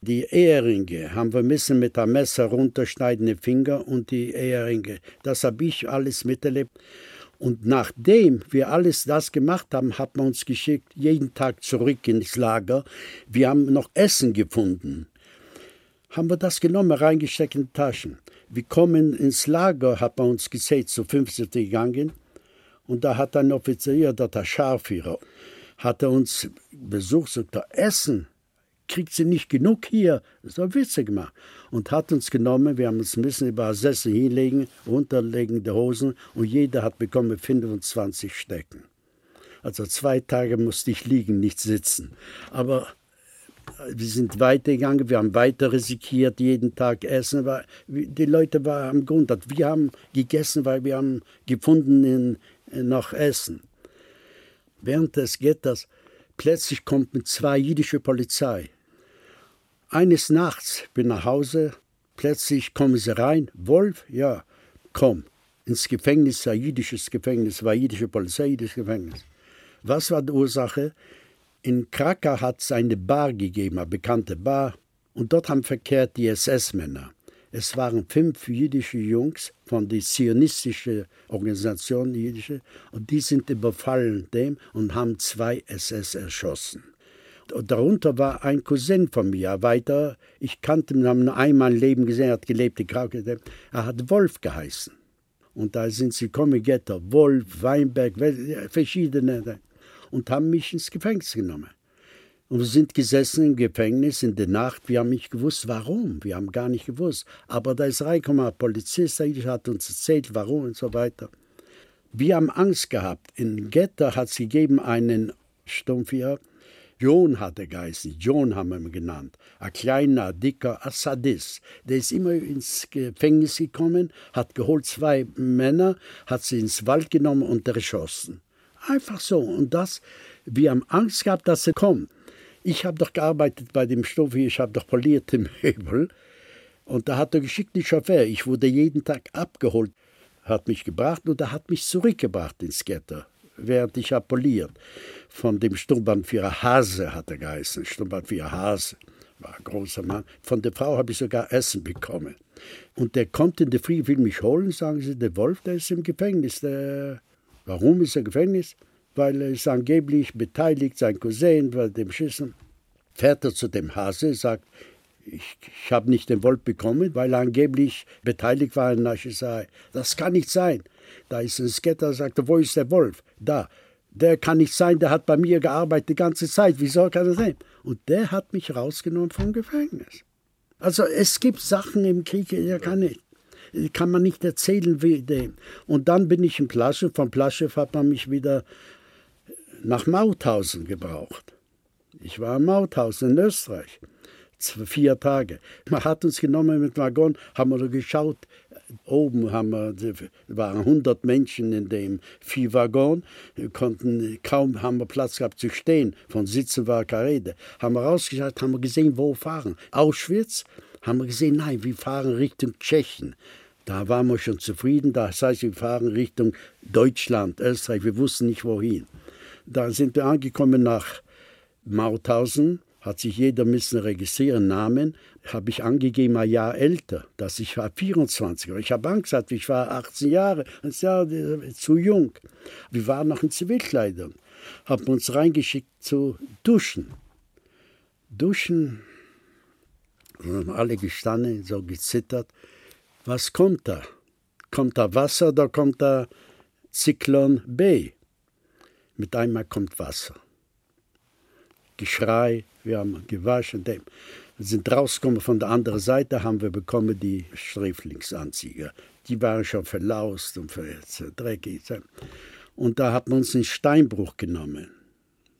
Die Eheringe haben wir müssen mit einem Messer runterschneiden, die Finger und die Eheringe. Das habe ich alles miterlebt. Und nachdem wir alles das gemacht haben, hat man uns geschickt, jeden Tag zurück ins Lager. Wir haben noch Essen gefunden. Haben wir das genommen, reingesteckt in die Taschen. Wir kommen ins Lager, hat man uns gezählt, zu 50 gegangen. Und da hat ein Offizier, der Scharführer, hat er uns besucht, sagt er, Essen kriegt sie nicht genug hier. Das war Witze gemacht. Und hat uns genommen, wir haben uns ein bisschen über Sessel hinlegen, runterlegende Hosen und jeder hat bekommen 25 Stecken. Also zwei Tage musste ich liegen, nicht sitzen. Aber äh, wir sind weitergegangen, wir haben weiter risikiert, jeden Tag essen. Weil die Leute waren am Grund. Wir haben gegessen, weil wir haben gefunden in, in noch Essen. Während des Getters plötzlich kommt mit zwei jüdische Polizei. Eines Nachts bin nach Hause, plötzlich kommen sie rein. Wolf, ja, komm. Ins Gefängnis, ein jüdisches Gefängnis, war jüdische Polizei, jüdisches Gefängnis. Was war die Ursache? In Krakau hat es eine Bar gegeben, eine bekannte Bar, und dort haben verkehrt die SS-Männer. Es waren fünf jüdische Jungs von der zionistischen Organisation, jüdische, und die sind überfallen dem und haben zwei SS erschossen. Darunter war ein Cousin von mir, weiter. Ich kannte ihn, haben nur einmal im Leben gesehen, er hat gelebt. Er hat Wolf geheißen. Und da sind sie gekommen, Getter, Wolf, Weinberg, verschiedene. Und haben mich ins Gefängnis genommen. Und wir sind gesessen im Gefängnis in der Nacht. Wir haben nicht gewusst, warum. Wir haben gar nicht gewusst. Aber da ist reingekommen, ein Polizist, der hat uns erzählt, warum und so weiter. Wir haben Angst gehabt. In Getter hat es gegeben einen Stumpfjäger, John hat er geheißen, John haben wir ihn genannt. Ein kleiner, dicker Assadist. Der ist immer ins Gefängnis gekommen, hat geholt zwei Männer, hat sie ins Wald genommen und erschossen. Einfach so. Und das, wir haben Angst gehabt, dass er kommt. Ich habe doch gearbeitet bei dem Stoff, ich habe doch polierte Möbel. Und da hat er geschickt den Chauffeur. Ich wurde jeden Tag abgeholt, hat mich gebracht und er hat mich zurückgebracht ins Ghetto während ich appelliert. Von dem Sturmbannführer Hase hat er geheißen. Sturmbannführer Hase war ein großer Mann. Von der Frau habe ich sogar Essen bekommen. Und der kommt in der Früh, will mich holen, sagen sie, der Wolf, der ist im Gefängnis. Der, warum ist er im Gefängnis? Weil er ist angeblich beteiligt, sein Cousin bei dem Schießen. Fährt er zu dem Hase, sagt, ich, ich habe nicht den Wolf bekommen, weil er angeblich beteiligt war der Schießerei. Das kann nicht sein. Da ist ein Sketter, sagte, wo ist der Wolf? Da. Der kann nicht sein, der hat bei mir gearbeitet die ganze Zeit. Wieso kann er sein? Und der hat mich rausgenommen vom Gefängnis. Also es gibt Sachen im Krieg, der kann nicht kann man nicht erzählen wie dem. Und dann bin ich in Plaschow. Von Plaschow hat man mich wieder nach Mauthausen gebraucht. Ich war in Mauthausen in Österreich. Vier Tage. Man hat uns genommen mit Waggon, haben wir geschaut, Oben haben wir, waren 100 Menschen in dem Viehwaggon, konnten kaum haben wir Platz gehabt zu stehen, von Sitzen war keine Rede. Haben wir rausgeschaut, haben wir gesehen, wo fahren. Auschwitz, haben wir gesehen, nein, wir fahren Richtung Tschechien. Da waren wir schon zufrieden. Das heißt, wir fahren Richtung Deutschland, Österreich. Wir wussten nicht wohin. Da sind wir angekommen nach Mauthausen. Hat sich jeder müssen registrieren, Namen. Habe ich angegeben, ein Jahr älter, dass ich war 24. Ich habe Angst gehabt, ich war 18 Jahre. Ja zu jung. Wir waren noch in Zivilkleidung. Haben uns reingeschickt zu duschen. Duschen, wir haben alle gestanden, so gezittert. Was kommt da? Kommt da Wasser oder kommt da Zyklon B? Mit einmal kommt Wasser. Geschrei, wir haben gewaschen. Wir sind rausgekommen von der anderen Seite, haben wir bekommen die Sträflingsanzieher. Die waren schon verlaust und dreckig. Und da hat man uns einen Steinbruch genommen.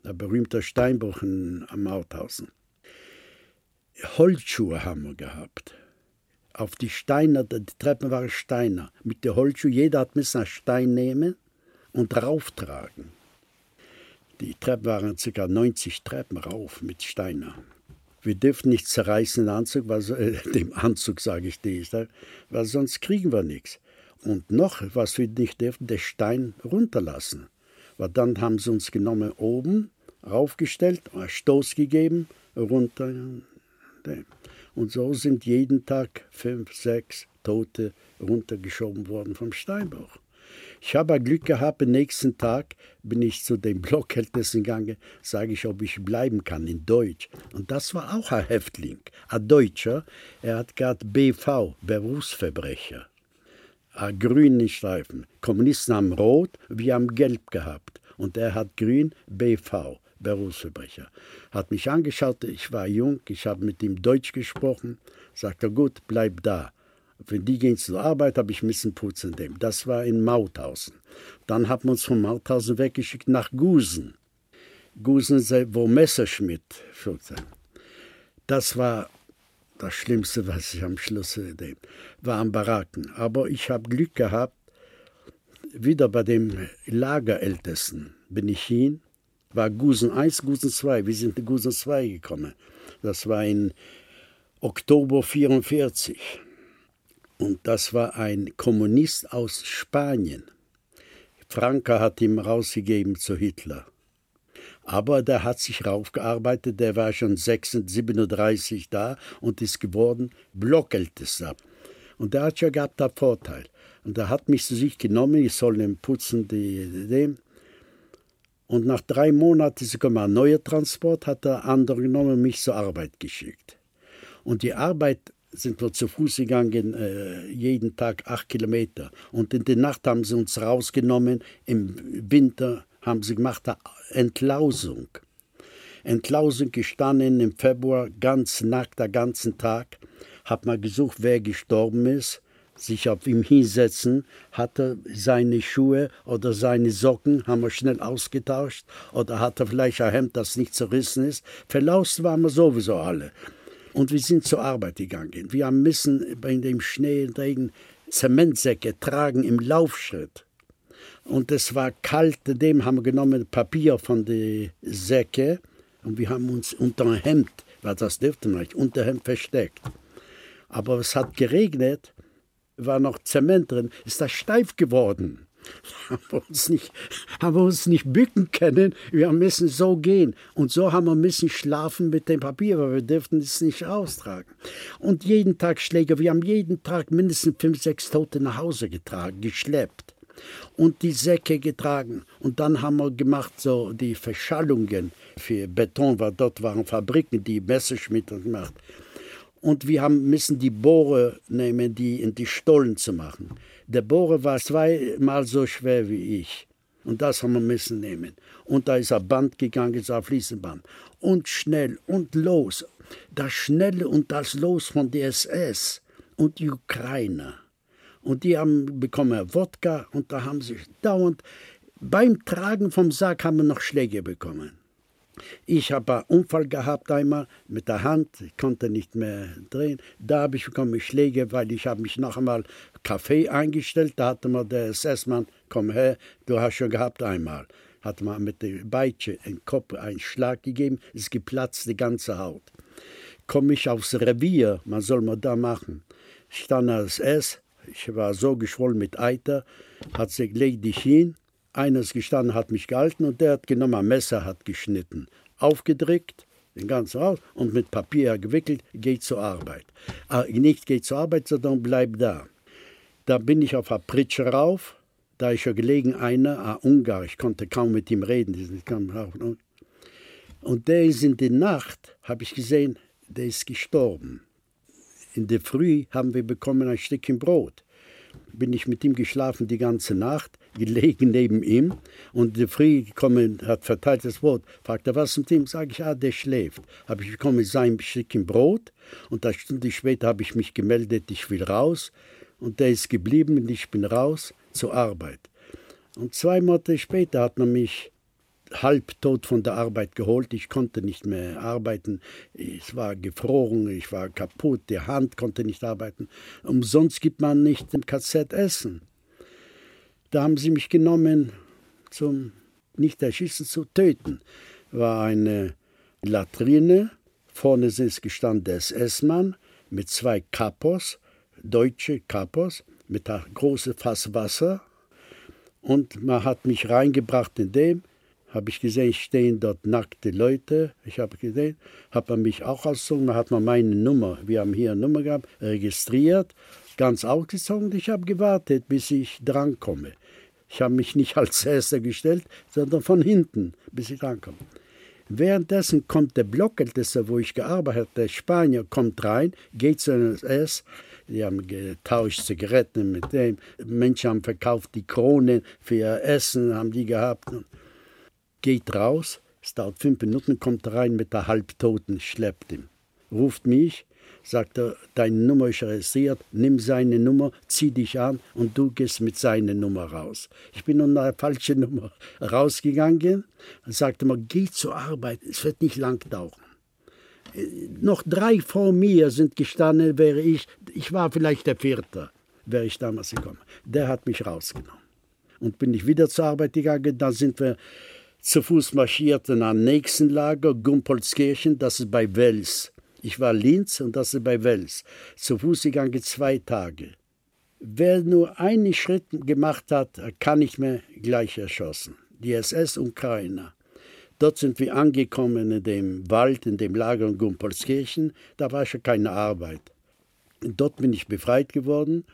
Der berühmte Steinbruch in, am Mauthausen. Holzschuhe haben wir gehabt auf die Steine, die Treppen waren Steine. Mit der Holzschuhe, jeder hat einen Stein nehmen und rauftragen. Die Treppen waren ca. 90 Treppen rauf mit Steinen. Wir dürfen nicht zerreißen den Anzug, weil, äh, dem Anzug sage ich dies, weil sonst kriegen wir nichts. Und noch, was wir nicht dürfen, den Stein runterlassen. Weil dann haben sie uns genommen oben, raufgestellt, einen Stoß gegeben, runter. Und so sind jeden Tag fünf, sechs Tote runtergeschoben worden vom Steinbruch. Ich habe Glück gehabt, am nächsten Tag bin ich zu dem Blockältesten gegangen, sage ich, ob ich bleiben kann in Deutsch. Und das war auch ein Häftling, ein Deutscher. Er hat gerade BV, Berufsverbrecher. Ein grünen Streifen. Kommunisten haben rot, wir haben gelb gehabt. Und er hat grün, BV. Berufsverbrecher. Hat mich angeschaut, ich war jung, ich habe mit ihm Deutsch gesprochen. Sagt er, gut, bleib da. Wenn die gehen zur Arbeit, habe ich müssen putzen dem. Das war in Mauthausen. Dann haben wir uns von Mauthausen weggeschickt nach Gusen. Gusen, wo Messerschmidt Das war das Schlimmste, was ich am Schluss dem war am Baracken. Aber ich habe Glück gehabt, wieder bei dem Lagerältesten bin ich hin war Gusen 1, Gusen 2. Wir sind in Gusen 2 gekommen. Das war in Oktober 44. Und das war ein Kommunist aus Spanien. Franka hat ihn rausgegeben zu Hitler. Aber der hat sich raufgearbeitet, der war schon 37 da und ist geworden Blockältester. Und der hat ja gehabt einen Vorteil. Und er hat mich zu sich genommen, ich soll ihm putzen, die, dem. Und nach drei Monaten ist ein neuer Transport, hat der andere genommen mich zur Arbeit geschickt. Und die Arbeit sind wir zu Fuß gegangen, äh, jeden Tag acht Kilometer. Und in der Nacht haben sie uns rausgenommen, im Winter haben sie gemacht Entlausung. Entlausung gestanden im Februar, ganz nackt, den ganzen Tag. Hat man gesucht, wer gestorben ist sich auf ihm hinsetzen, hat er seine Schuhe oder seine Socken, haben wir schnell ausgetauscht, oder hat er vielleicht ein Hemd, das nicht zerrissen ist. Verlaust waren wir sowieso alle. Und wir sind zur Arbeit gegangen. Wir müssen in dem Schnee und Regen Zementsäcke tragen im Laufschritt. Und es war kalt, dem haben wir genommen Papier von den Säcke und wir haben uns unter dem Hemd, weil das dürfte man nicht, unter Hemd versteckt. Aber es hat geregnet war noch Zement drin, ist das steif geworden. Haben wir uns nicht, haben wir uns nicht bücken können, wir müssen so gehen. Und so haben wir müssen schlafen mit dem Papier, weil wir dürften es nicht austragen. Und jeden Tag Schläge, wir haben jeden Tag mindestens fünf, sechs Tote nach Hause getragen, geschleppt. Und die Säcke getragen. Und dann haben wir gemacht so die Verschallungen für Beton, weil dort waren Fabriken, die Messerschmiede gemacht und wir haben, müssen die Bohre nehmen, die in die Stollen zu machen. Der Bohre war zweimal so schwer wie ich. Und das haben wir müssen nehmen. Und da ist ein Band gegangen, ist ein Fliesenband. Und schnell und los. Das Schnelle und das Los von der SS und die Ukrainer. Und die haben bekommen Wodka und da haben sie dauernd beim Tragen vom Sack haben wir noch Schläge bekommen. Ich habe einen Unfall gehabt einmal mit der Hand, ich konnte nicht mehr drehen. Da habe ich bekommen Schläge, weil ich habe mich noch einmal Kaffee eingestellt. Da hatte mir der SS-Mann, komm her, du hast schon gehabt einmal. Hat man mit der Beitsche im Kopf einen Schlag gegeben, ist geplatzt die ganze Haut. Komme ich aufs Revier, was soll man da machen? Stand als S, Ich war so geschwollen mit Eiter, hat sie leg dich hin. Einer ist gestanden, hat mich gehalten und der hat genommen ein Messer, hat geschnitten, aufgedrückt, den ganzen raus und mit Papier gewickelt, geht zur Arbeit. Aber äh, nicht geht zur Arbeit, sondern bleib da. Da bin ich auf der Pritsche rauf, da ist ja gelegen einer, ein Ungar, ich konnte kaum mit ihm reden. Und der ist in der Nacht, habe ich gesehen, der ist gestorben. In der Früh haben wir bekommen ein Stückchen Brot. Bin ich mit ihm geschlafen die ganze Nacht, gelegen neben ihm. Und der Früh gekommen, hat verteilt das Brot. Fragt er, was mit ihm? Sage ich, ah, der schläft. Habe ich bekommen sein Stückchen Brot. Und eine Stunde später habe ich mich gemeldet, ich will raus. Und der ist geblieben und ich bin raus zur Arbeit. Und zwei Monate später hat man mich halbtot von der Arbeit geholt. Ich konnte nicht mehr arbeiten. Es war gefroren, ich war kaputt, die Hand konnte nicht arbeiten. Umsonst gibt man nicht im KZ Essen. Da haben sie mich genommen, zum nicht erschießen, zu töten. War eine Latrine, vorne ist gestanden der SS-Mann mit zwei Kapos, deutsche Kapos, mit einem großen Fass Wasser. Und man hat mich reingebracht in dem, habe ich gesehen, stehen dort nackte Leute. Ich habe gesehen, man mich auch ausgezogen, hat man meine Nummer, wir haben hier eine Nummer gehabt, registriert, ganz ausgezogen. Ich habe gewartet, bis ich drankomme. Ich habe mich nicht als Erster gestellt, sondern von hinten, bis ich drankomme. Währenddessen kommt der Blockälteste, wo ich gearbeitet habe, der Spanier, kommt rein, geht zu einem SS, die haben getauscht Zigaretten mit dem, Menschen haben verkauft die Kronen für ihr Essen, haben die gehabt geht raus, es dauert fünf Minuten, kommt rein mit der Halbtoten, schleppt ihn. Ruft mich, sagt er, deine Nummer ist registriert, nimm seine Nummer, zieh dich an und du gehst mit seiner Nummer raus. Ich bin unter der falschen Nummer rausgegangen und sagte mal, geh zur Arbeit, es wird nicht lang dauern. Noch drei vor mir sind gestanden, wäre ich, ich war vielleicht der Vierte, wäre ich damals gekommen. Der hat mich rausgenommen. Und bin ich wieder zur Arbeit gegangen, da sind wir zu Fuß marschierten am nächsten Lager, Gumpolskirchen, das ist bei Wels. Ich war Linz und das ist bei Wels. Zu Fuß gegangen zwei Tage. Wer nur einen Schritt gemacht hat, kann nicht mehr gleich erschossen. Die SS-Ukrainer. Dort sind wir angekommen in dem Wald, in dem Lager in Gumpolskirchen. Da war schon keine Arbeit. Dort bin ich befreit geworden.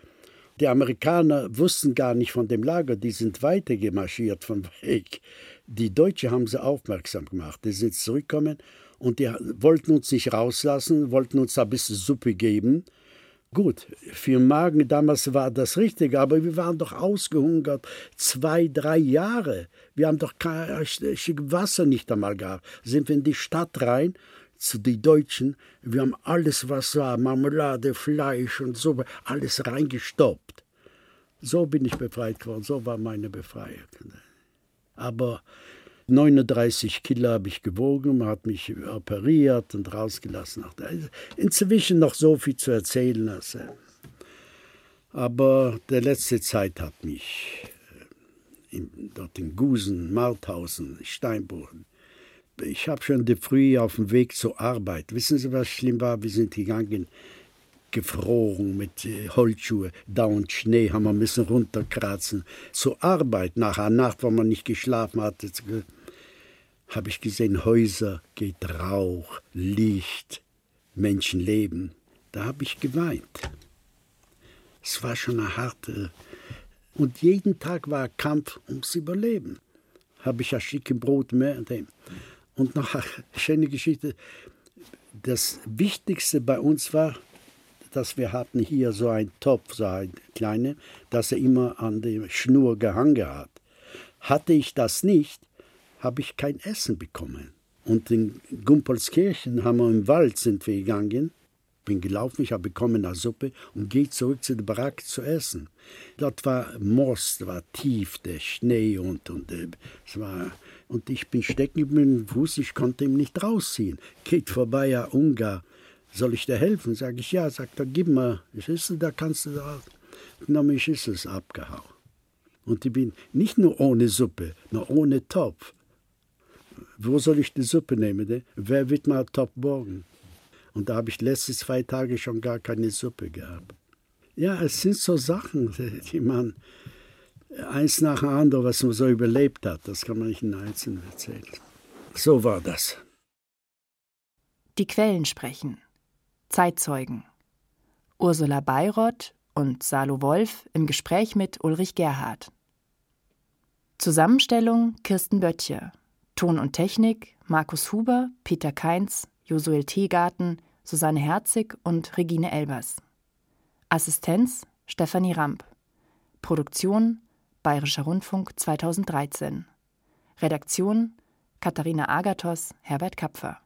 Die Amerikaner wussten gar nicht von dem Lager, die sind weitergemarschiert vom Weg. Die Deutschen haben sie aufmerksam gemacht. Die sind zurückgekommen und die wollten uns nicht rauslassen, wollten uns ein bisschen Suppe geben. Gut, für Magen damals war das richtig, aber wir waren doch ausgehungert zwei, drei Jahre. Wir haben doch kein Wasser nicht einmal gehabt. Sind wir in die Stadt rein zu den Deutschen. Wir haben alles, was war, Marmelade, Fleisch und so, alles reingestoppt. So bin ich befreit geworden, so war meine Befreiung. Aber 39 Kilo habe ich gewogen, man hat mich operiert und rausgelassen. Inzwischen noch so viel zu erzählen. Also. Aber der letzte Zeit hat mich äh, in, dort in Gusen, Marthausen, Steinboden. Ich habe schon de früh auf dem Weg zur Arbeit. Wissen Sie, was schlimm war? Wir sind gegangen gefroren mit äh, Holzschuhe, dauernd Schnee haben wir müssen runterkratzen. Zur Arbeit nach einer Nacht, wo man nicht geschlafen hatte, habe ich gesehen, Häuser geht Rauch, Licht, Menschen leben. Da habe ich geweint. Es war schon eine harte. Und jeden Tag war ein Kampf ums Überleben. Habe ich ein schickes Brot mehr. Und noch eine schöne Geschichte. Das Wichtigste bei uns war, dass wir hatten hier so einen Topf, so ein kleiner, dass er immer an der Schnur gehangen hat. Hatte ich das nicht, habe ich kein Essen bekommen. Und in Gumpolskirchen haben wir im Wald sind wir gegangen, bin gelaufen, ich habe bekommen eine Suppe und gehe zurück zu der Baracke zu essen. Dort war Most, war tief, der Schnee und, und äh, es war und ich bin stecken mit dem Fuß, ich konnte ihn nicht rausziehen. Geht vorbei ein Ungar, soll ich dir helfen? Sag ich, ja. Sagt er, gib mal Schüssel, da kannst du da. Genommen die Schüssel ist abgehauen. Und ich bin nicht nur ohne Suppe, nur ohne Topf. Wo soll ich die Suppe nehmen? Ne? Wer wird mal Topf borgen? Und da habe ich letzte zwei Tage schon gar keine Suppe gehabt. Ja, es sind so Sachen, die man eins nach dem anderen, was man so überlebt hat, das kann man nicht in Einzelnen erzählen. So war das. Die Quellen sprechen. Zeitzeugen. Ursula Bayroth und Salo Wolf im Gespräch mit Ulrich Gerhard. Zusammenstellung Kirsten Böttcher. Ton und Technik Markus Huber, Peter Keins, Josuel Teegarten, Susanne Herzig und Regine Elbers. Assistenz Stefanie Ramp. Produktion Bayerischer Rundfunk 2013. Redaktion Katharina Agathos, Herbert Kapfer.